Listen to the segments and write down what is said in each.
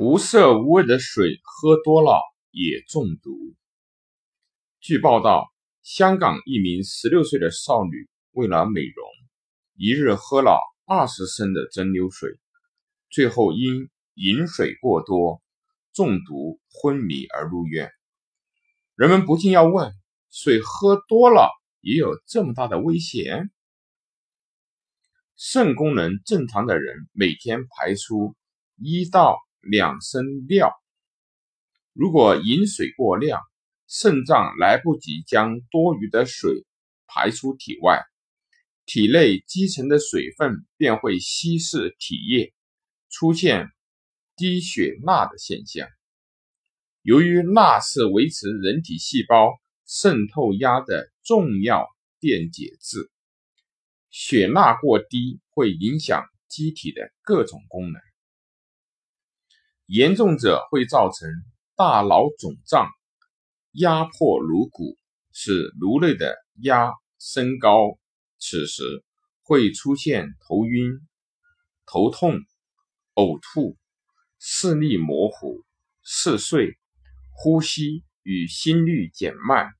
无色无味的水喝多了也中毒。据报道，香港一名十六岁的少女为了美容，一日喝了二十升的蒸馏水，最后因饮水过多中毒昏迷而入院。人们不禁要问：水喝多了也有这么大的危险？肾功能正常的人每天排出一到两升尿，如果饮水过量，肾脏来不及将多余的水排出体外，体内积存的水分便会稀释体液，出现低血钠的现象。由于钠是维持人体细胞渗透压的重要电解质。血钠过低会影响机体的各种功能，严重者会造成大脑肿胀、压迫颅骨，使颅内的压升高，此时会出现头晕、头痛、呕吐、视力模糊、嗜睡、呼吸与心率减慢，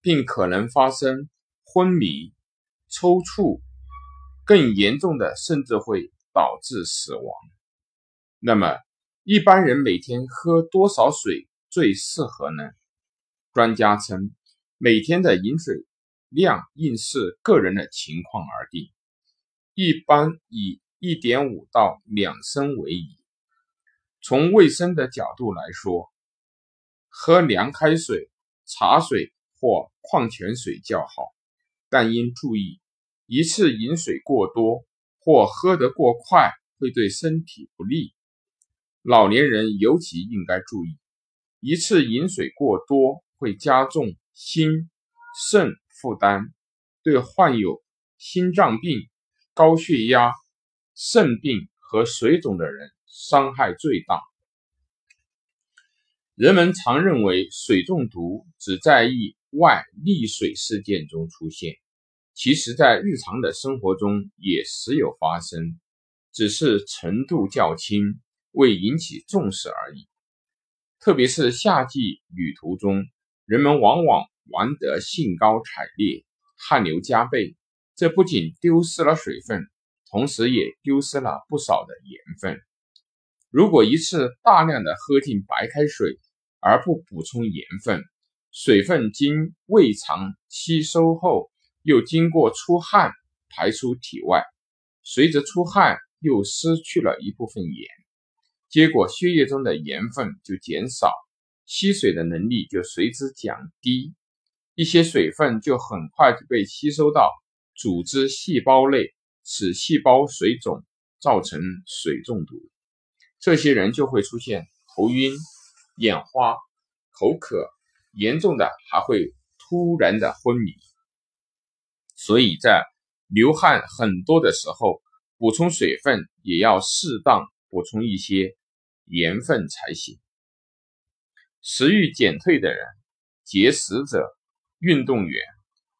并可能发生昏迷。抽搐，更严重的甚至会导致死亡。那么，一般人每天喝多少水最适合呢？专家称，每天的饮水量应视个人的情况而定，一般以一点五到两升为宜。从卫生的角度来说，喝凉开水、茶水或矿泉水较好，但应注意。一次饮水过多或喝得过快会对身体不利，老年人尤其应该注意。一次饮水过多会加重心肾负担，对患有心脏病、高血压、肾病和水肿的人伤害最大。人们常认为水中毒只在意外溺水事件中出现。其实，在日常的生活中也时有发生，只是程度较轻，未引起重视而已。特别是夏季旅途中，人们往往玩得兴高采烈，汗流浃背，这不仅丢失了水分，同时也丢失了不少的盐分。如果一次大量的喝进白开水而不补充盐分，水分经胃肠吸收后，又经过出汗排出体外，随着出汗又失去了一部分盐，结果血液中的盐分就减少，吸水的能力就随之降低，一些水分就很快就被吸收到组织细胞内，使细胞水肿，造成水中毒。这些人就会出现头晕、眼花、口渴，严重的还会突然的昏迷。所以在流汗很多的时候，补充水分也要适当补充一些盐分才行。食欲减退的人、节食者、运动员、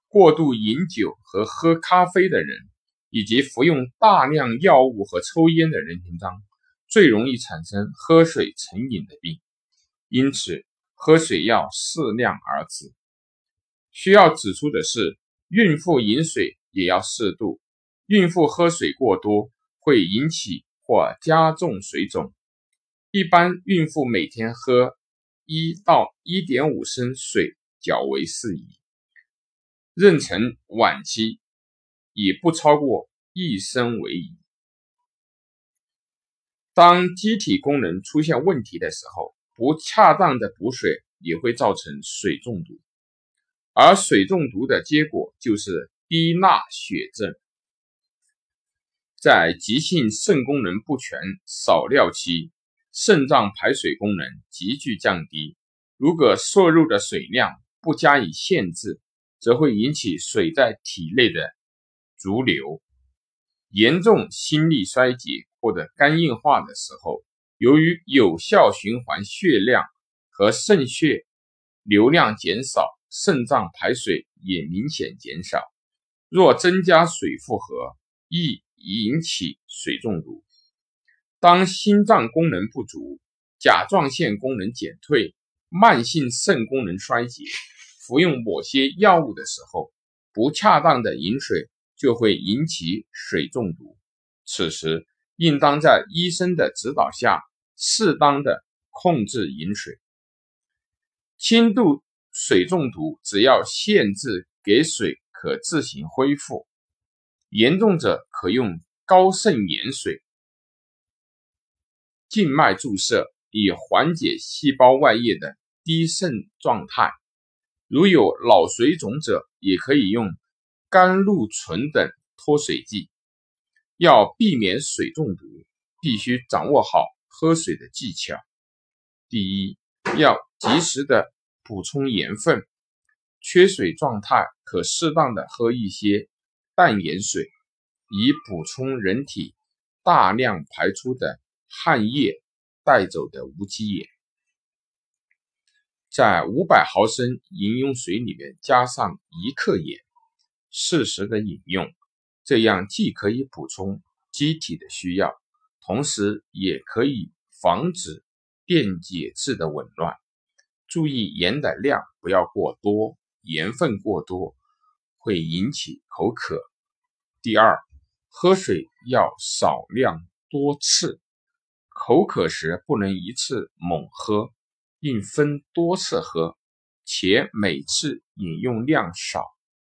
过度饮酒和喝咖啡的人，以及服用大量药物和抽烟的人群中，最容易产生喝水成瘾的病。因此，喝水要适量而止。需要指出的是。孕妇饮水也要适度，孕妇喝水过多会引起或加重水肿。一般孕妇每天喝一到一点五升水较为适宜，妊娠晚期以不超过一升为宜。当机体功能出现问题的时候，不恰当的补水也会造成水中毒。而水中毒的结果就是低钠血症。在急性肾功能不全、少尿期，肾脏排水功能急剧降低。如果摄入的水量不加以限制，则会引起水在体内的逐流。严重心力衰竭或者肝硬化的时候，由于有效循环血量和肾血流量减少。肾脏排水也明显减少，若增加水负荷，易引起水中毒。当心脏功能不足，甲状腺功能减退、慢性肾功能衰竭，服用某些药物的时候，不恰当的饮水就会引起水中毒。此时应当在医生的指导下，适当的控制饮水。轻度水中毒只要限制给水，可自行恢复；严重者可用高渗盐水静脉注射，以缓解细胞外液的低渗状态。如有脑水肿者，也可以用甘露醇等脱水剂。要避免水中毒，必须掌握好喝水的技巧。第一，要及时的补充盐分，缺水状态可适当的喝一些淡盐水，以补充人体大量排出的汗液带走的无机盐。在五百毫升饮用水里面加上一克盐，适时的饮用。这样既可以补充机体的需要，同时也可以防止电解质的紊乱。注意盐的量不要过多，盐分过多会引起口渴。第二，喝水要少量多次，口渴时不能一次猛喝，应分多次喝，且每次饮用量少，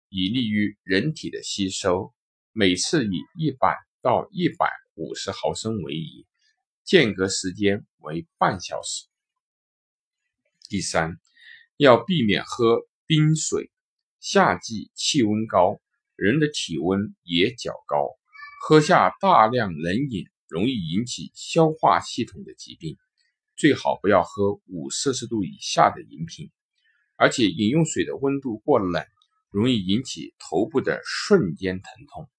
以利于人体的吸收。每次以一百到一百五十毫升为宜，间隔时间为半小时。第三，要避免喝冰水。夏季气温高，人的体温也较高，喝下大量冷饮容易引起消化系统的疾病。最好不要喝五摄氏度以下的饮品，而且饮用水的温度过冷，容易引起头部的瞬间疼痛。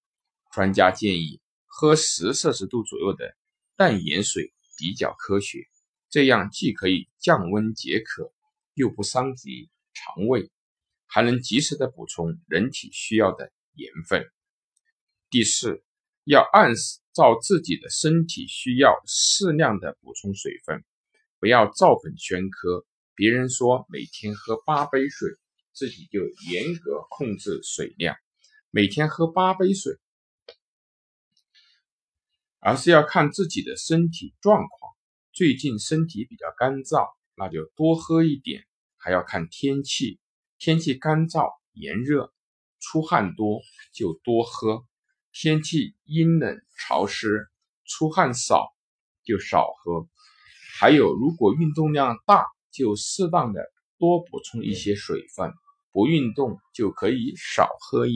专家建议喝十摄氏度左右的淡盐水比较科学，这样既可以降温解渴，又不伤及肠胃，还能及时的补充人体需要的盐分。第四，要按照自己的身体需要适量的补充水分，不要照本宣科。别人说每天喝八杯水，自己就严格控制水量，每天喝八杯水。而是要看自己的身体状况，最近身体比较干燥，那就多喝一点；还要看天气，天气干燥炎热，出汗多就多喝；天气阴冷潮湿，出汗少就少喝。还有，如果运动量大，就适当的多补充一些水分；不运动就可以少喝一。